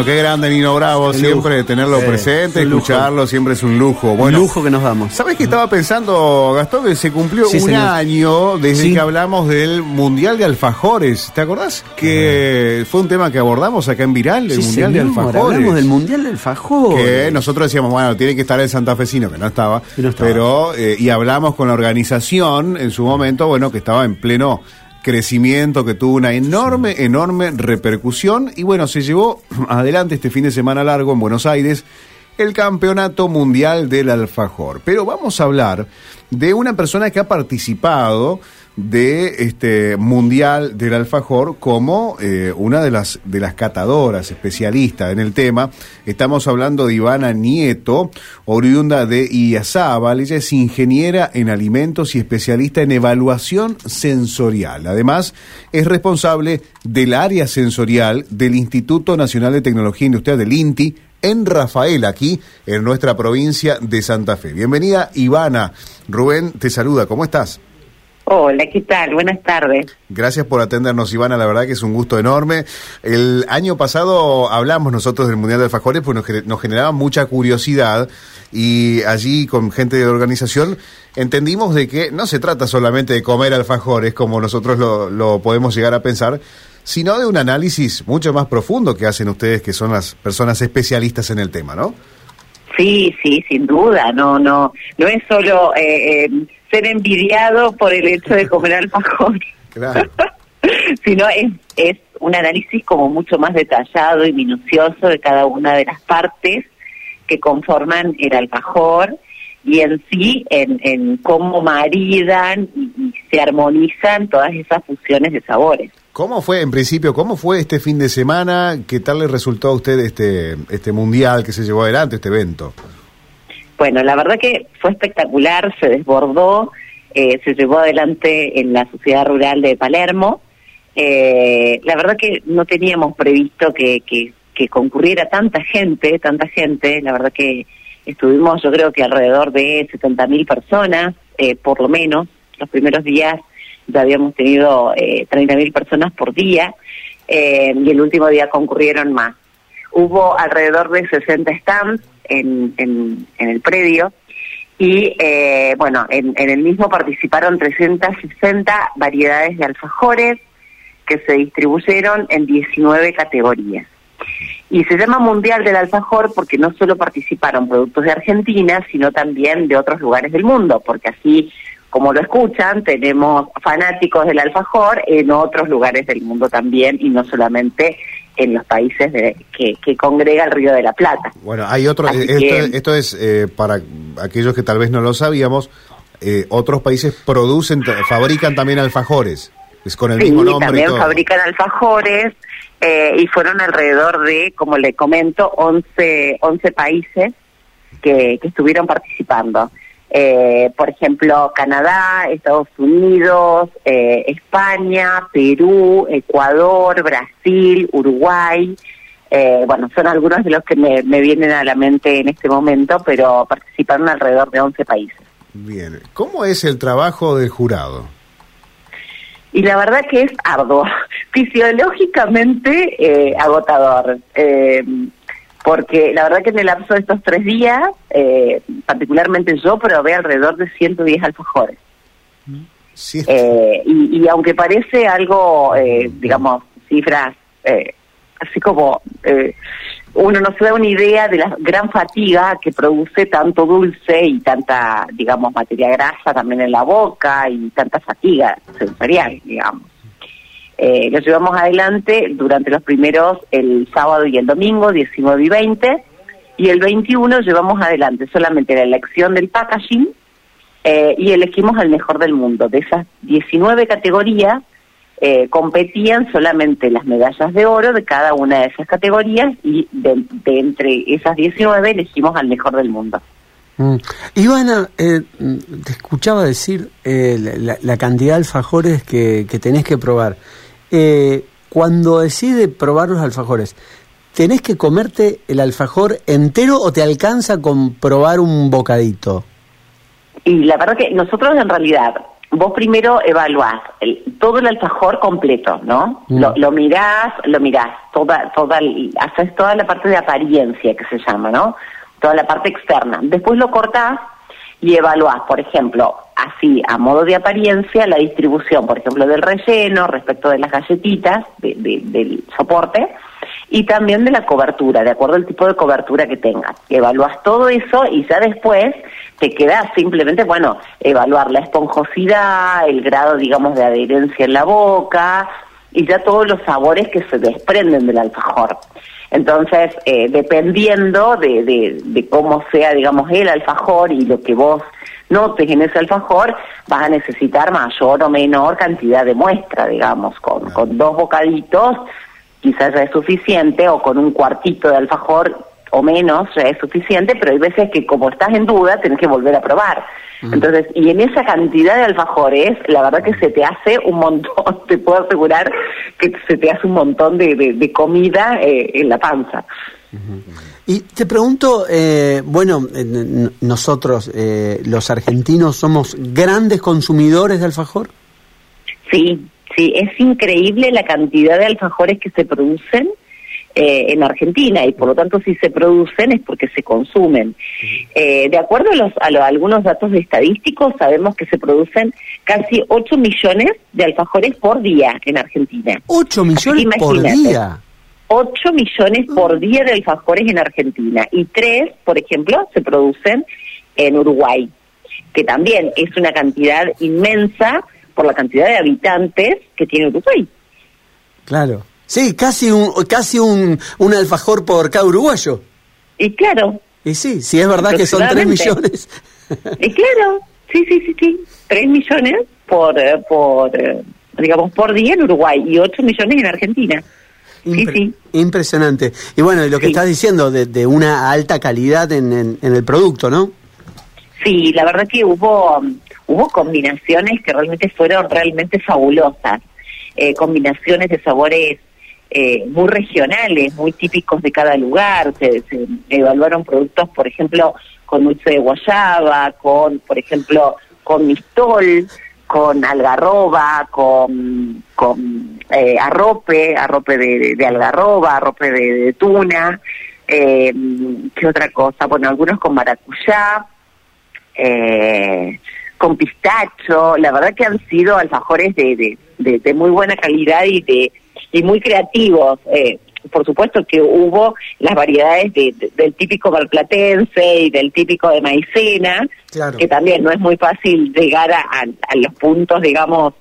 Bueno, qué grande Nino Bravo, siempre tenerlo presente, escucharlo, siempre es un lujo. Bueno, lujo que nos damos. ¿Sabes qué estaba pensando, Gastón? Que se cumplió un año desde que hablamos del Mundial de Alfajores. ¿Te acordás? Que fue un tema que abordamos acá en Viral, el Mundial de Alfajores. Hablamos del Mundial de Alfajores. Que nosotros decíamos, bueno, tiene que estar el santafesino, que no estaba. Pero, eh, y hablamos con la organización en su momento, bueno, que estaba en pleno crecimiento que tuvo una enorme, enorme repercusión y bueno, se llevó adelante este fin de semana largo en Buenos Aires el Campeonato Mundial del Alfajor. Pero vamos a hablar de una persona que ha participado de este mundial del alfajor como eh, una de las de las catadoras especialistas en el tema. Estamos hablando de Ivana Nieto, oriunda de Iazábal. Ella es ingeniera en alimentos y especialista en evaluación sensorial. Además, es responsable del área sensorial del Instituto Nacional de Tecnología Industrial del INTI en Rafael, aquí en nuestra provincia de Santa Fe. Bienvenida, Ivana. Rubén te saluda. ¿Cómo estás? Hola, ¿qué tal? Buenas tardes. Gracias por atendernos, Ivana. La verdad que es un gusto enorme. El año pasado hablamos nosotros del Mundial de Alfajores, pues nos, generaba mucha curiosidad y allí con gente de organización entendimos de que no se trata solamente de comer alfajores como nosotros lo, lo podemos llegar a pensar, sino de un análisis mucho más profundo que hacen ustedes, que son las personas especialistas en el tema, ¿no? Sí, sí, sin duda. No, no, no es solo eh, eh ser envidiado por el hecho de comer alfajor. Claro. Sino es, es un análisis como mucho más detallado y minucioso de cada una de las partes que conforman el alfajor y en sí en, en cómo maridan y, se armonizan todas esas fusiones de sabores. ¿Cómo fue, en principio, cómo fue este fin de semana? ¿Qué tal le resultó a usted este, este mundial que se llevó adelante, este evento? Bueno, la verdad que fue espectacular, se desbordó, eh, se llevó adelante en la sociedad rural de Palermo. Eh, la verdad que no teníamos previsto que, concurriera tanta gente, tanta gente. La verdad que estuvimos, yo creo que alrededor de 70 mil personas, eh, por lo menos. Los primeros días ya habíamos tenido eh, 30 mil personas por día y el último día concurrieron más. Hubo alrededor de 60 stands en, en, el predio y eh, bueno, en, en, el mismo participaron 360 variedades de alfajores que se distribuyeron en 19 categorías. Y se llama Mundial del Alfajor porque no solo participaron productos de Argentina, sino también de otros lugares del mundo, porque así como lo escuchan, tenemos fanáticos del alfajor en otros lugares del mundo también y no solamente en los países de, que, congrega el Río de la Plata. Bueno, hay otro, eh, esto, es eh, para aquellos que tal vez no lo sabíamos, eh, otros países producen, fabrican también alfajores, es con el mismo nombre. también fabrican alfajores y fueron alrededor de, como le comento, 11, 11 países que, que estuvieron participando eh, por ejemplo, Canadá, Estados Unidos, eh, España, Perú, Ecuador, Brasil, Uruguay. Eh, bueno, son algunos de los que me, vienen a la mente en este momento, pero participaron alrededor de 11 países. Bien, ¿cómo es el trabajo del jurado? Y la verdad que es arduo, fisiológicamente eh, agotador. Eh, porque la verdad que en el lapso de estos tres días, eh, particularmente yo probé alrededor de 110 alfajores. Eh, y, aunque parece algo, eh, digamos, cifras así como uno no se da una idea de la gran fatiga que produce tanto dulce y tanta, digamos, materia grasa también en la boca y tanta fatiga sensorial, digamos. Eh, lo llevamos adelante durante los primeros, el sábado y el domingo, 19 y 20, y el 21 llevamos adelante solamente la elección del packaging eh, y elegimos al mejor del mundo. De esas 19 categorías, eh, competían solamente las medallas de oro de cada una de esas categorías y de, entre esas 19 elegimos al mejor del mundo. Mm. Ivana, te escuchaba decir la, cantidad de alfajores que tenés que probar eh, cuando decide probar los alfajores, ¿tenés que comerte el alfajor entero o te alcanza con probar un bocadito? Y la verdad que nosotros en realidad vos primero evaluás todo el alfajor completo, ¿no? Mm. Lo, lo, mirás, lo mirás, toda, toda, haces toda la parte de apariencia que se llama, ¿no? Toda la parte externa. Después lo cortás y evaluás, por ejemplo, así, a modo de apariencia, la distribución, por ejemplo, del relleno respecto de las galletitas, del soporte, y también de la cobertura, de acuerdo al tipo de cobertura que tengas. Evalúas todo eso y ya después te queda simplemente, bueno, evaluar la esponjosidad, el grado, digamos, de adherencia en la boca y ya todos los sabores que se desprenden del alfajor. Entonces, eh, dependiendo de, de, de cómo sea, digamos, el alfajor y lo que vos notes en ese alfajor, vas a necesitar mayor o menor cantidad de muestra, digamos, con, con dos bocaditos quizás ya es suficiente, o con un cuartito de alfajor o menos ya es suficiente, pero hay veces que como estás en duda tenés que volver a probar. Entonces, y en esa cantidad de alfajores, la verdad que se te hace un montón, te puedo asegurar que se te hace un montón de, de, comida eh, en la panza. Y te pregunto, eh, bueno, nosotros eh, los argentinos somos grandes consumidores de alfajor. Sí, sí, es increíble la cantidad de alfajores que se producen eh, en Argentina y por lo tanto si se producen es porque se consumen. Eh, de acuerdo a, los, a, algunos datos estadísticos, sabemos que se producen casi 8 millones de alfajores por día en Argentina. 8 millones por día. 8 millones por día de alfajores en Argentina y 3, por ejemplo, se producen en Uruguay, que también es una cantidad inmensa por la cantidad de habitantes que tiene Uruguay. Claro. Sí, casi un, casi un, un alfajor por cada uruguayo. Y claro. Y sí, sí es verdad que son tres millones. Y claro, sí, sí, sí, sí. Tres millones por, eh, por eh, digamos, por día en Uruguay y ocho millones en Argentina. sí, sí. Impresionante. Y bueno, lo que estás diciendo de, de, una alta calidad en, en, en, el producto, ¿no? Sí, la verdad que hubo, hubo combinaciones que realmente fueron realmente fabulosas. Eh, combinaciones de sabores eh, muy regionales, muy típicos de cada lugar. Se, evaluaron productos, por ejemplo, con dulce de guayaba, con, por ejemplo, con mistol, con algarroba, con, eh, arrope, arrope de, algarroba, arrope de, tuna. Eh, ¿Qué otra cosa? Bueno, algunos con maracuyá, con pistacho. La verdad que han sido alfajores de, de, de muy buena calidad y de y muy creativos. Eh, por supuesto que hubo las variedades del típico malplatense y del típico de maicena, que también no es muy fácil llegar a, los puntos, digamos,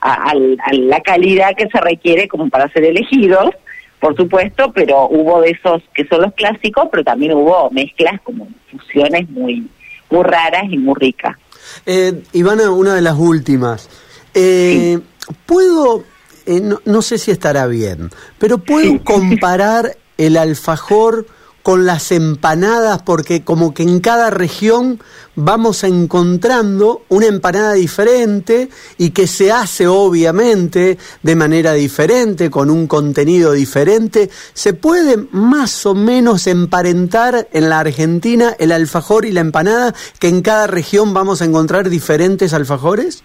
a, la calidad que se requiere como para ser elegidos, por supuesto, pero hubo de esos que son los clásicos, pero también hubo mezclas como fusiones muy, muy raras y muy ricas. Eh, Ivana, una de las últimas. Eh, ¿Puedo eh, no, sé si estará bien, pero puedo comparar el alfajor con las empanadas porque como que en cada región vamos encontrando una empanada diferente y que se hace obviamente de manera diferente, con un contenido diferente. ¿Se puede más o menos emparentar en la Argentina el alfajor y la empanada que en cada región vamos a encontrar diferentes alfajores?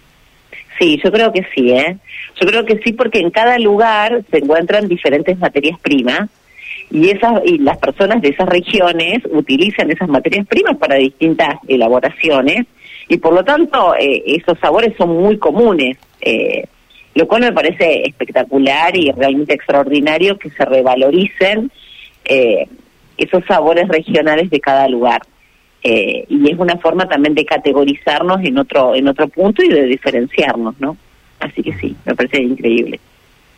Sí, yo creo que sí, ¿eh? Yo creo que sí porque en cada lugar se encuentran diferentes materias primas y esas y las personas de esas regiones utilizan esas materias primas para distintas elaboraciones y por lo tanto eh, esos sabores son muy comunes, eh, lo cual me parece espectacular y realmente extraordinario que se revaloricen eh, esos sabores regionales de cada lugar. Eh, y es una forma también de categorizarnos en otro en otro punto y de diferenciarnos, ¿no? Así que sí, me parece increíble.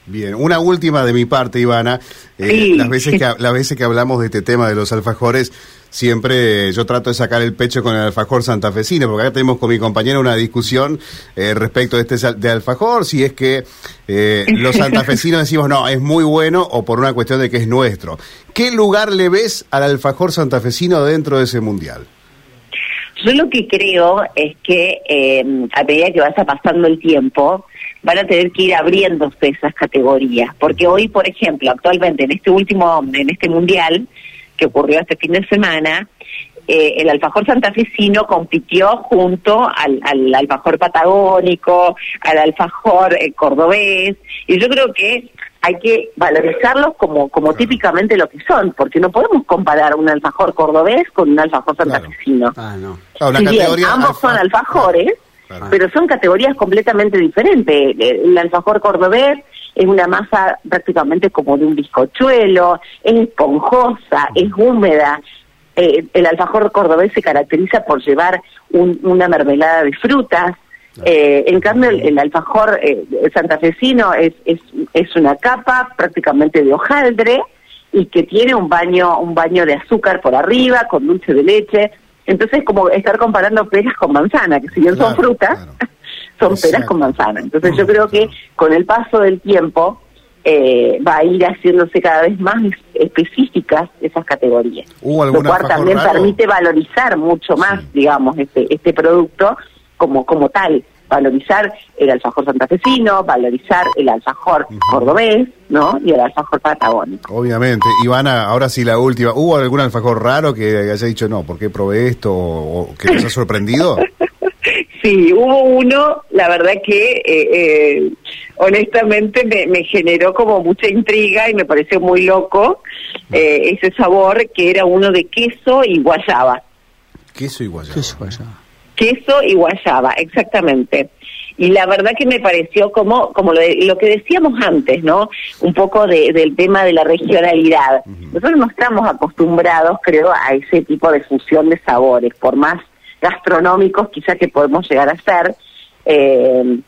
Bien, una última de mi parte, Ivana. Eh, las, veces que, las veces que hablamos de este tema de los alfajores, siempre yo trato de sacar el pecho con el alfajor santafesino, porque acá tenemos con mi compañera una discusión eh, respecto de este de alfajor, si es que eh, los santafesinos decimos, no, es muy bueno o por una cuestión de que es nuestro. ¿Qué lugar le ves al alfajor santafesino dentro de ese mundial? Yo lo que creo es que a medida que vaya pasando el tiempo, van a tener que ir abriéndose esas categorías, porque hoy, por ejemplo, actualmente en este último, en este mundial que ocurrió este fin de semana, eh, el alfajor santafesino compitió junto al, al alfajor patagónico, al alfajor eh, cordobés, y yo creo que hay que valorizarlos como, como típicamente lo que son, porque no podemos comparar un alfajor cordobés con un alfajor santafesino. Ah, no. si bien, ambos son alfajores, pero son categorías completamente diferentes. El alfajor cordobés es una masa prácticamente como de un bizcochuelo, es esponjosa, es húmeda. Eh, el alfajor cordobés se caracteriza por llevar una mermelada de frutas. Eh, en cambio, el, alfajor eh, santafesino es, es, es una capa prácticamente de hojaldre y que tiene un baño, un baño de azúcar por arriba, con dulce de leche. Entonces, como estar comparando peras con manzana, que si bien son frutas, son peras con manzana. Entonces, yo creo que con el paso del tiempo eh, va a ir haciéndose cada vez más específicas esas categorías. lo cual también permite valorizar mucho más, digamos, este, este producto como, como tal valorizar el alfajor santafesino, valorizar el alfajor cordobés, ¿no? Y el alfajor patagónico. Obviamente. Ivana, ahora sí la última. ¿Hubo algún alfajor raro que haya dicho, no, ¿por qué probé esto? ¿O que te ha sorprendido? sí, hubo uno, la verdad que eh, eh, honestamente me, generó como mucha intriga y me pareció muy loco eh, ese sabor que era uno de queso y guayaba. Queso y guayaba. Queso y guayaba queso y guayaba, exactamente. Y la verdad que me pareció como, como lo, lo que decíamos antes, ¿no? Un poco del tema de la regionalidad. Nosotros no estamos acostumbrados, creo, a ese tipo de fusión de sabores, por más gastronómicos quizá que podemos llegar a ser. Eh,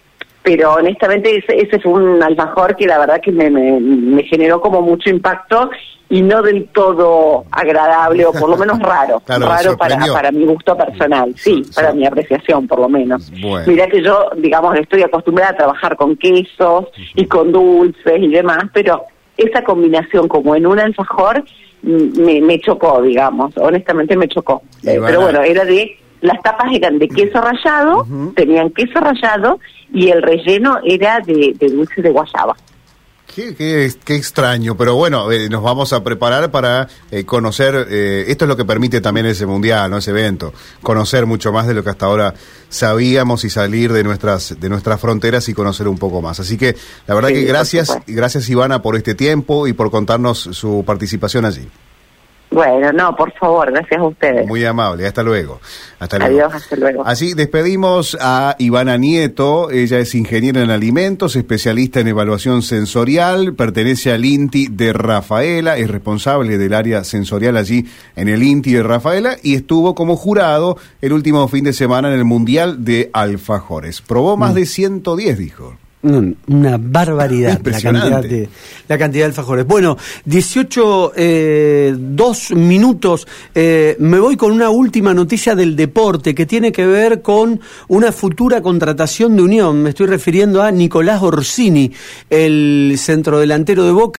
pero honestamente ese, ese, fue un alfajor que la verdad que me, me generó como mucho impacto y no del todo agradable o por lo menos raro, raro para, para mi gusto personal, sí, para mi apreciación por lo menos. Mira que yo, digamos, estoy acostumbrada a trabajar con quesos y con dulces y demás, pero esa combinación como en un alfajor me, me chocó, digamos, honestamente me chocó. Eh, pero bueno, era de, las tapas eran de queso rallado, tenían queso rallado y el relleno era de, de dulce de guayaba. Qué, qué, extraño, pero bueno, eh, nos vamos a preparar para eh, conocer, eh, esto es lo que permite también ese mundial, ¿no? ese evento, conocer mucho más de lo que hasta ahora sabíamos y salir de nuestras, de nuestras fronteras y conocer un poco más. Así que la verdad que gracias, gracias Ivana por este tiempo y por contarnos su participación allí. Bueno, no, por favor, gracias a ustedes. Muy amable, hasta luego. Hasta luego. Adiós, hasta luego. Así despedimos a Ivana Nieto, ella es ingeniera en alimentos, especialista en evaluación sensorial, pertenece al INTI de Rafaela, es responsable del área sensorial allí en el INTI de Rafaela y estuvo como jurado el último fin de semana en el Mundial de Alfajores. Probó más mm. de 110, dijo una barbaridad la cantidad, de, la cantidad de alfajores. Bueno, 18, eh, dos minutos. Eh, me voy con una última noticia del deporte que tiene que ver con una futura contratación de Unión. Me estoy refiriendo a Nicolás Orsini, el centrodelantero de Boca.